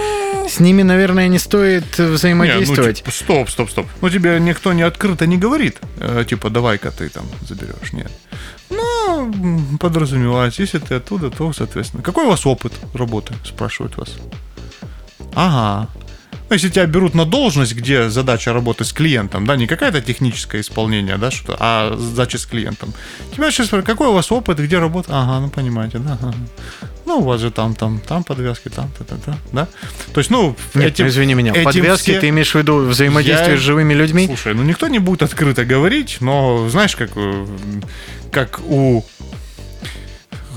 с ними, наверное, не стоит взаимодействовать. Не, ну, типа, стоп, стоп, стоп. Ну, тебе никто не открыто не говорит, э, типа, давай-ка ты там заберешь. Нет. Ну, подразумевается, если ты оттуда, то, соответственно. Какой у вас опыт работы, спрашивают вас. Ага. Ну, если тебя берут на должность, где задача работы с клиентом, да, не какое-то техническое исполнение, да, что, а задача с клиентом. Тебя сейчас спрашивают, какой у вас опыт, где работа? Ага, ну понимаете, да. Ага. Ну, у вас же там, там, там подвязки, там, та, та, та, да. То есть, ну, Нет, этим, извини меня, этим подвязки, все... ты имеешь в виду взаимодействие Я... с живыми людьми? Слушай, ну никто не будет открыто говорить, но знаешь, как, э, как у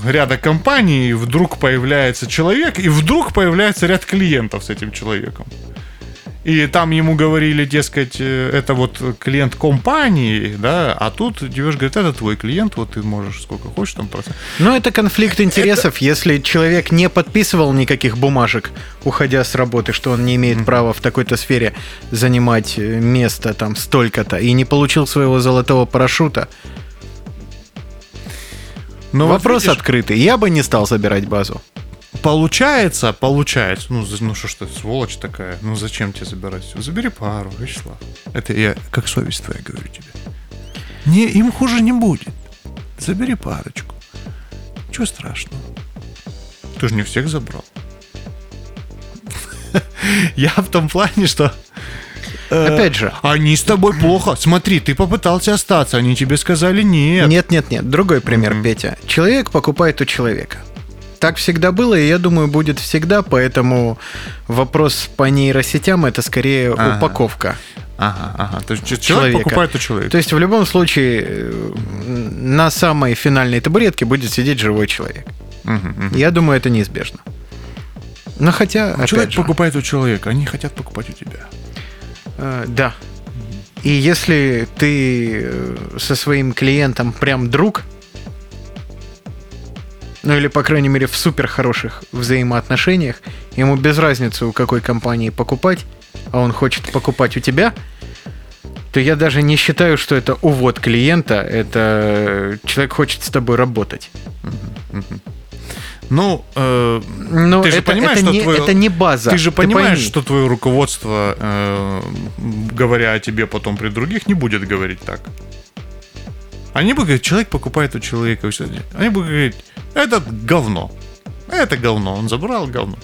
ряда компаний вдруг появляется человек, и вдруг появляется ряд клиентов с этим человеком. И там ему говорили, дескать, э, это вот клиент компании, да, а тут девушка говорит, это твой клиент, вот ты можешь сколько хочешь там просто. Но это конфликт интересов, это... если человек не подписывал никаких бумажек, уходя с работы, что он не имеет mm-hmm. права в такой-то сфере занимать э, место там столько-то, и не получил своего золотого парашюта, но Вопрос вот видишь, открытый. Я бы не стал забирать базу. Получается, получается. Ну, ну что ж ты, сволочь такая. Ну зачем тебе забирать все? Забери пару, Вячеслав. Это я как совесть твоя говорю тебе. Не, им хуже не будет. Забери парочку. Чего страшного? Ты же не всех забрал. Я в том плане, что Э, Опять же. Они с тобой плохо. Смотри, ты попытался остаться, они тебе сказали нет. Нет, нет, нет. Другой пример. Петя. Человек покупает у человека. Так всегда было, и я думаю, будет всегда, поэтому вопрос по нейросетям это скорее ага. упаковка. Ага, ага. То есть человек человека. покупает у человека. То есть в любом случае э, на самой финальной табуретке будет сидеть живой человек. Угу, угу. Я думаю, это неизбежно. Но хотя, человек же, покупает у человека, они хотят покупать у тебя. Э, да. И если ты э, со своим клиентом прям друг, ну или, по крайней мере, в супер хороших взаимоотношениях, ему без разницы, у какой компании покупать, а он хочет покупать у тебя, то я даже не считаю, что это увод клиента, это человек хочет с тобой работать. Ну, э, ну ты же это, понимаешь, это что не, твое... это не база. Ты же понимаешь, ты что твое руководство, э, говоря о тебе потом при других, не будет говорить так. Они будут говорить, человек покупает у человека. Они будут говорить, это говно. Это говно. Он забрал говно.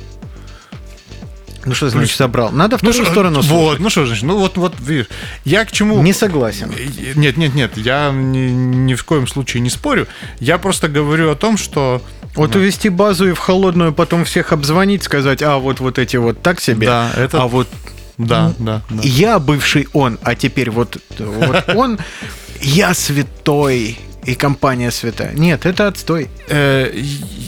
Ну что значит забрал? Надо в ну, ту сторону слушать. Вот, ну что значит? Ну вот, вот, видишь, я к чему... Не согласен. Нет, нет, нет, я ни, ни в коем случае не спорю. Я просто говорю о том, что... Вот увести базу и в холодную потом всех обзвонить, сказать, а вот вот эти вот так себе, да, это... а вот да, да, да. Я бывший он, а теперь вот, вот он, я святой, и компания святая. Нет, это отстой. Э,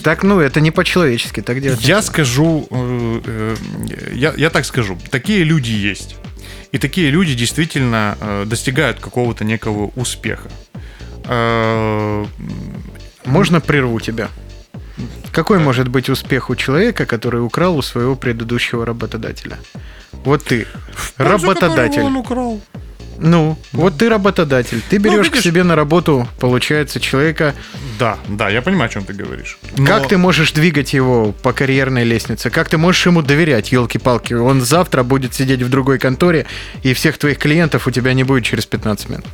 так, ну, это не по-человечески, так делать. Я скажу, э, э, я, я так скажу, такие люди есть. И такие люди действительно э, достигают какого-то некого успеха. Э, Можно прерву тебя? Какой может быть успех у человека, который украл у своего предыдущего работодателя? Вот ты, работодатель. Он украл. Ну, да. вот ты работодатель. Ты берешь ну, видишь... к себе на работу, получается, человека. Да, да, я понимаю, о чем ты говоришь. Но... Как ты можешь двигать его по карьерной лестнице? Как ты можешь ему доверять, елки-палки? Он завтра будет сидеть в другой конторе, и всех твоих клиентов у тебя не будет через 15 минут.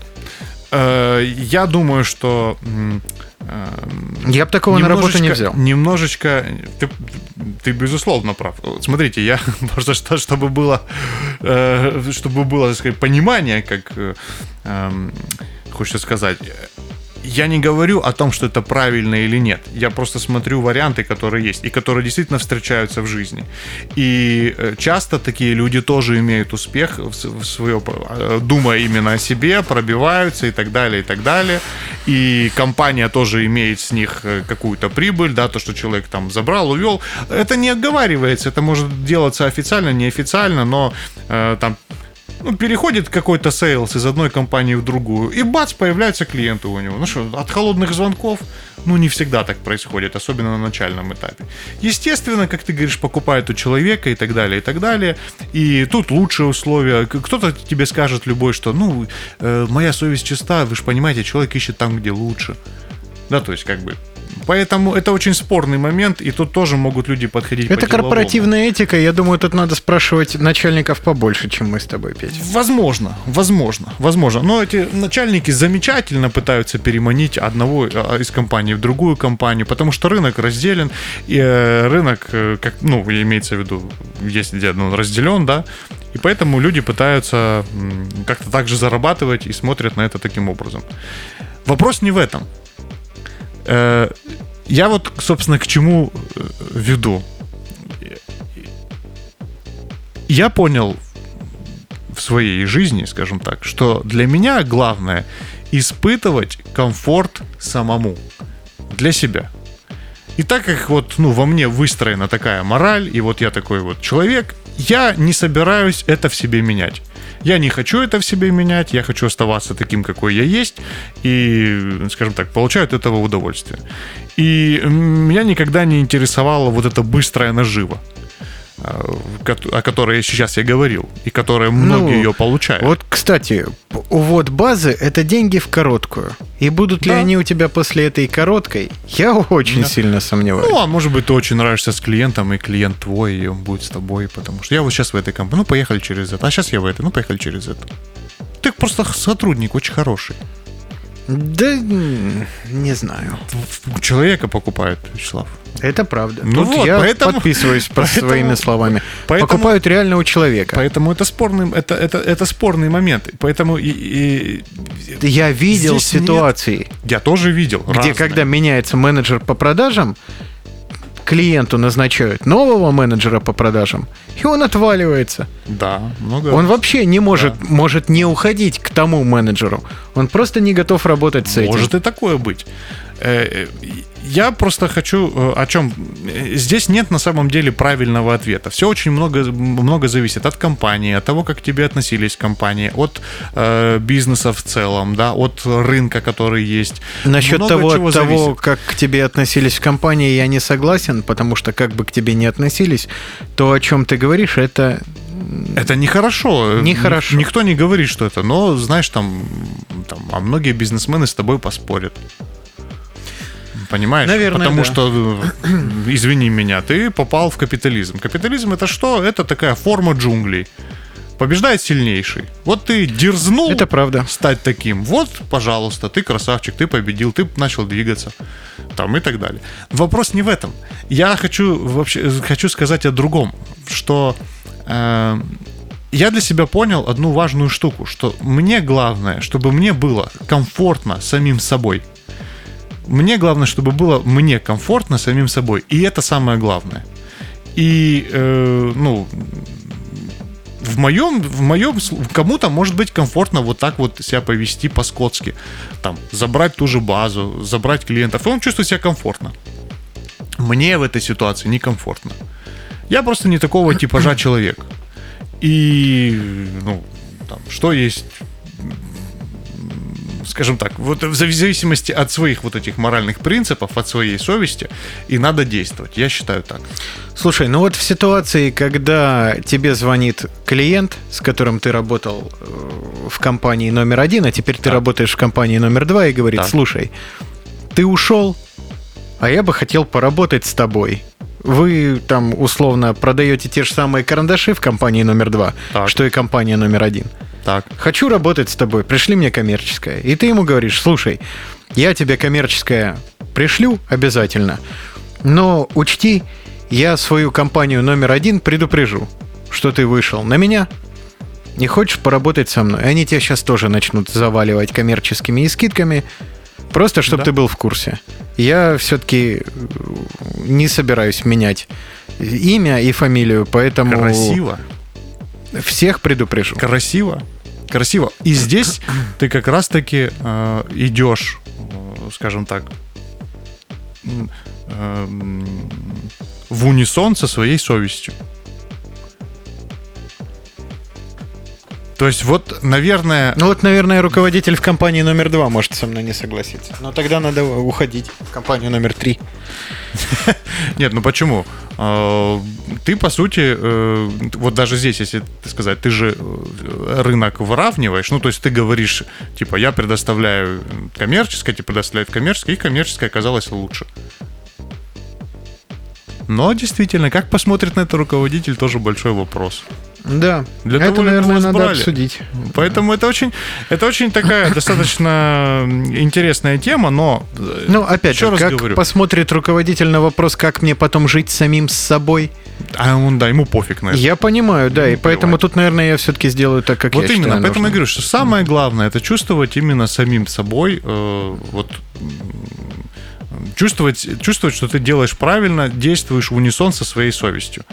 Э, я думаю, что я бы такого на работу не взял. Немножечко, ты, ты безусловно прав. Смотрите, я просто что, чтобы было, э, чтобы было, так сказать, понимание, как э, эм, хочется сказать, я не говорю о том, что это правильно или нет. Я просто смотрю варианты, которые есть, и которые действительно встречаются в жизни. И э, часто такие люди тоже имеют успех в свое, э, думая именно о себе, пробиваются и так далее, и так далее. И компания тоже имеет с них э, какую-то прибыль, да, то, что человек там забрал, увел. Это не оговаривается, это может делаться официально, неофициально, но там ну, переходит какой-то sales из одной компании в другую, и бац, появляются клиенты у него. Ну что, от холодных звонков, ну, не всегда так происходит, особенно на начальном этапе. Естественно, как ты говоришь, покупают у человека и так далее, и так далее. И тут лучшие условия. Кто-то тебе скажет любой, что, ну, э, моя совесть чиста, вы же понимаете, человек ищет там, где лучше. Да, то есть, как бы, Поэтому это очень спорный момент, и тут тоже могут люди подходить Это по корпоративная этика, я думаю, тут надо спрашивать начальников побольше, чем мы с тобой, Петь. Возможно, возможно, возможно. Но эти начальники замечательно пытаются переманить одного а, из компаний в другую компанию, потому что рынок разделен, и э, рынок, э, как, ну, имеется в виду, есть где он разделен, да, и поэтому люди пытаются как-то так же зарабатывать и смотрят на это таким образом. Вопрос не в этом. Э, я вот, собственно, к чему э, веду. Я понял в своей жизни, скажем так, что для меня главное испытывать комфорт самому для себя. И так как вот, ну, во мне выстроена такая мораль, и вот я такой вот человек, я не собираюсь это в себе менять. Я не хочу это в себе менять, я хочу оставаться таким, какой я есть, и, скажем так, получаю от этого удовольствие. И меня никогда не интересовала вот эта быстрая нажива о которой сейчас я говорил, и которая многие ну, ее получают. Вот, кстати, увод базы – это деньги в короткую. И будут да. ли они у тебя после этой короткой, я очень да. сильно сомневаюсь. Ну, а может быть, ты очень нравишься с клиентом, и клиент твой, и он будет с тобой, потому что я вот сейчас в этой компании, ну, поехали через это, а сейчас я в этой, ну, поехали через это. Ты просто сотрудник очень хороший. Да не знаю. Человека покупают, Вячеслав. Это правда. Ну Тут вот, я поэтому, подписываюсь под поэтому, своими словами. Поэтому, Покупают реально у человека. Поэтому это спорный, это, это, это спорный момент. Поэтому и, и, я видел ситуации. Нет, я тоже видел. Где разные. когда меняется менеджер по продажам, клиенту назначают нового менеджера по продажам, и он отваливается. Да, много. Он вообще не может, да. может не уходить к тому менеджеру. Он просто не готов работать с этим. Может и такое быть. Э, я просто хочу э, о чем. Здесь нет на самом деле правильного ответа. Все очень много, много зависит от компании, от того, как к тебе относились к компании, от э, бизнеса в целом, да, от рынка, который есть. Насчет много того, от того, как к тебе относились в компании, я не согласен, потому что как бы к тебе не относились, то, о чем ты говоришь, это это нехорошо. Нехорошо. Никто не говорит, что это. Но, знаешь, там, там, а многие бизнесмены с тобой поспорят. Понимаешь? Наверное, Потому да. что, э, извини меня, ты попал в капитализм. Капитализм это что? Это такая форма джунглей. Побеждает сильнейший. Вот ты дерзнул Это правда. стать таким. Вот, пожалуйста, ты красавчик, ты победил, ты начал двигаться. Там и так далее. Вопрос не в этом. Я хочу вообще хочу сказать о другом, что э, я для себя понял одну важную штуку, что мне главное, чтобы мне было комфортно самим собой. Мне главное, чтобы было мне комфортно самим собой. И это самое главное. И, э, ну, в моем, в моем, кому-то может быть комфортно вот так вот себя повести по-скотски. Там, забрать ту же базу, забрать клиентов, и он чувствует себя комфортно. Мне в этой ситуации некомфортно. Я просто не такого типажа человек. И, ну, там, что есть скажем так, вот в зависимости от своих вот этих моральных принципов, от своей совести, и надо действовать. Я считаю так. Слушай, ну вот в ситуации, когда тебе звонит клиент, с которым ты работал э, в компании номер один, а теперь ты Так. работаешь в компании номер два и говорит, Так. слушай, ты ушел, а я бы хотел поработать с тобой. Вы там условно продаете те же самые карандаши в компании номер два, Так. что и компания номер один. Так. Хочу работать с тобой, пришли мне коммерческое. И ты ему говоришь, слушай, я тебе коммерческое пришлю обязательно, но учти, я свою компанию номер один предупрежу, что ты вышел на меня, не хочешь поработать со мной. Они тебя сейчас тоже начнут заваливать коммерческими и скидками, просто чтобы Да. ты был в курсе. Я все-таки не собираюсь менять имя и фамилию, поэтому Красиво. Всех предупрежу. Красиво. Красиво. И здесь ты как раз-таки э, идешь, э, скажем так, э, в унисон со своей совестью. То есть вот, наверное, Ну вот, наверное, руководитель в компании номер два может со мной не согласиться. Но тогда надо уходить в компанию номер три. Нет, ну почему? Э, Ты, по сути, э, вот даже здесь, если сказать, ты же э, рынок выравниваешь, ну, то есть ты говоришь, типа, я предоставляю коммерческое, тебе предоставляют коммерческое, и коммерческое оказалось лучше. Но действительно, как посмотрит на это руководитель, тоже большой вопрос. Да, Для это, того наверное, вас надо брали? обсудить. Поэтому это очень, это очень такая достаточно интересная тема, но э, Ну, опять же, как говорю, посмотрит руководитель на вопрос, как мне потом жить самим с собой, а он, да, ему пофиг на это. я понимаю, да, и Ну, поэтому плевать. тут, наверное, я все-таки сделаю так, как Вот я именно, считаю поэтому я нужным. говорю, что самое главное это чувствовать именно самим собой, э, вот чувствовать, чувствовать, что ты делаешь правильно, действуешь в унисон со своей совестью.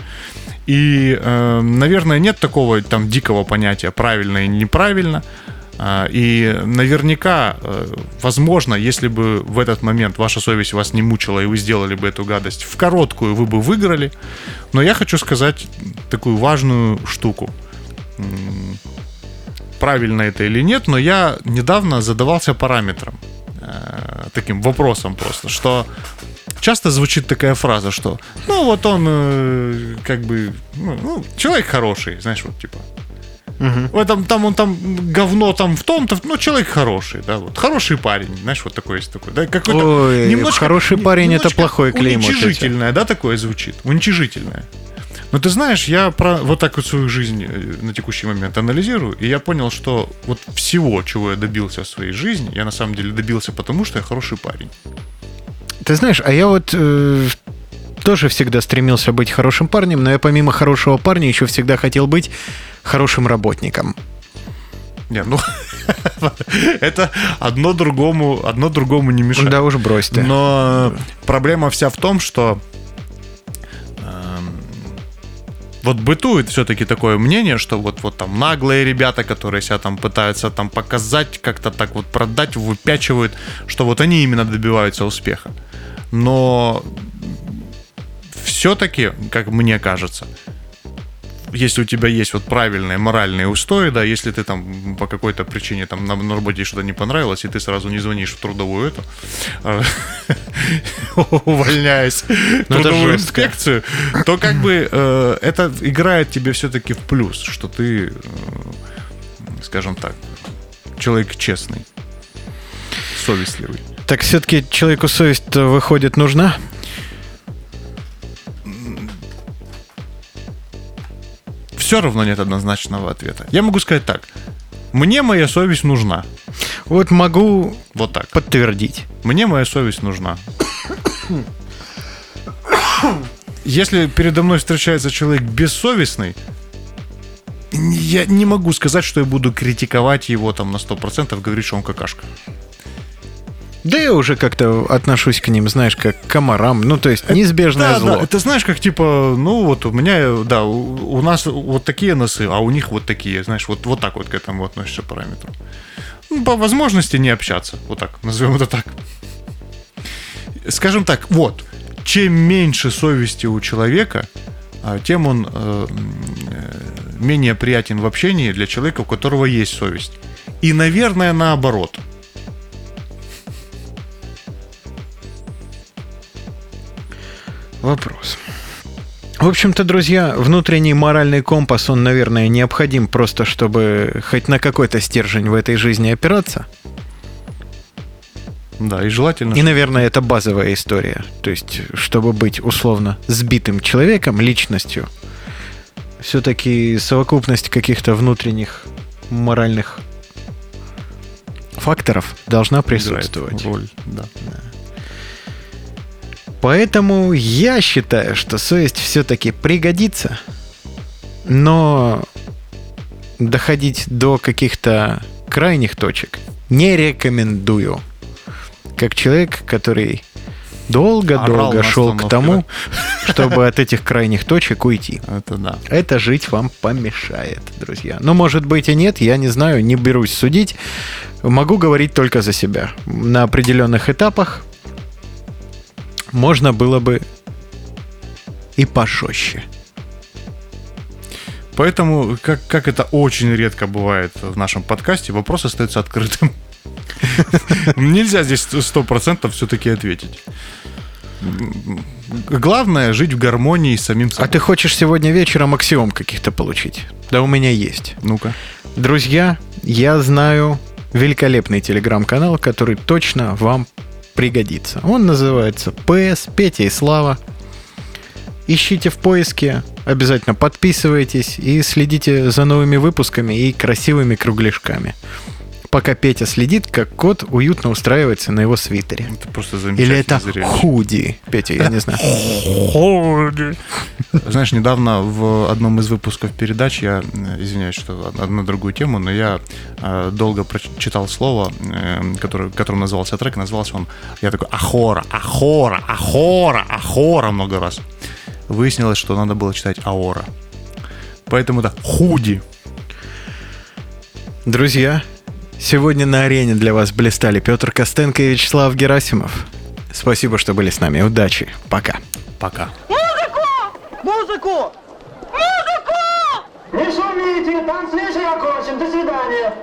И, э, наверное, нет такого там дикого понятия правильно и неправильно. А, И наверняка, э, возможно, если бы в этот момент ваша совесть вас не мучила, и вы сделали бы эту гадость в короткую, вы бы выиграли. Но я хочу сказать такую важную штуку правильно это или нет, но я недавно задавался параметром, э, таким вопросом просто, что часто звучит такая фраза, что ну вот он э, как бы ну, ну, человек хороший, знаешь, вот типа Мгм. в этом там он там говно там в том-то, ну человек хороший, да, вот хороший парень, знаешь, вот такой есть такой, да, какой-то Ой, хороший парень это немножечко плохое клеймо. тетя. Уничижительное, да, такое звучит? Уничижительное. Но ты знаешь, я про вот так вот свою жизнь э, на текущий момент анализирую, и я понял, что вот всего, чего я добился в своей жизни, я на самом деле добился потому, что я хороший парень. Ты знаешь, а я вот э, тоже всегда стремился быть хорошим парнем, но я помимо хорошего парня еще всегда хотел быть хорошим работником. Не, ну, это одно другому, одно другому не мешает. Да уж брось ты. Но проблема вся в том, что вот бытует все-таки такое мнение, что вот, вот там наглые ребята, которые себя там пытаются там показать, как-то так вот продать, выпячивают, что вот они именно добиваются успеха. Но все-таки, как мне кажется, если у тебя есть вот правильные моральные устои, да, если ты там по какой-то причине там на, на работе что-то не понравилось, и ты сразу не звонишь в трудовую эту, а, увольняясь Ну, трудовую инспекцию, то как бы э, это играет тебе все-таки в плюс, что ты, э, скажем так, человек честный, совестливый. Так все-таки человеку совесть выходит нужна? Все равно нет однозначного ответа. Я могу сказать так. Мне моя совесть нужна. Вот могу вот так. подтвердить. Мне моя совесть нужна. Если передо мной встречается человек бессовестный, я не могу сказать, что я буду критиковать его там на 100%, говорить, что он какашка. Да я уже как-то отношусь к ним, знаешь, как к комарам. Ну, то есть неизбежное да, зло. Да, это знаешь, как типа, ну вот у меня, да, у, у нас вот такие носы, а у них вот такие, знаешь, вот, вот так вот к этому относишься параметру. Ну, по возможности не общаться, вот так, назовем это так. Скажем так, вот, чем меньше совести у человека, а, тем он э, э, менее приятен в общении для человека, у которого есть совесть. И, наверное, наоборот. Вопрос. В общем-то, друзья, внутренний моральный компас, он, наверное, необходим просто, чтобы хоть на какой-то стержень в этой жизни опираться. Да, и желательно... И, наверное, это базовая история. То есть, чтобы быть условно сбитым человеком, личностью, все-таки совокупность каких-то внутренних моральных факторов должна присутствовать. Роль, да. Поэтому я считаю, что совесть все-таки пригодится, но доходить до каких-то крайних точек не рекомендую. Как человек, который долго-долго шел к тому, чтобы от этих крайних точек уйти. Это да. Это жить вам помешает, друзья. Ну, может быть и нет, я не знаю, не берусь судить. Могу говорить только за себя. На определенных этапах можно было бы и пожестче. Поэтому, как, как это очень редко бывает в нашем подкасте, вопрос остается открытым. Нельзя здесь сто процентов все-таки ответить. Главное жить в гармонии с самим собой. А ты хочешь сегодня вечером аксиом каких-то получить? Да у меня есть. Ну-ка. Друзья, я знаю великолепный телеграм-канал, который точно вам пригодится. Он называется PS Петя и Слава. Ищите в поиске, обязательно подписывайтесь и следите за новыми выпусками и красивыми кругляшками пока Петя следит, как кот уютно устраивается на его свитере. Это просто Или это зрелище. худи, Петя, я не знаю. Худи. Знаешь, недавно в одном из выпусков передач, я извиняюсь, что на другую тему, но я э, долго прочитал слово, э, которое, которым назывался трек, назывался он, я такой, ахора, ахора, ахора, ахора много раз. Выяснилось, что надо было читать аора. Поэтому это худи. Друзья, Сегодня на арене для вас блистали Петр Костенко и Вячеслав Герасимов. Спасибо, что были с нами. Удачи. Пока. Пока. Музыку! Музыку! Музыку! Не шумите, танц вечер окончен. До свидания.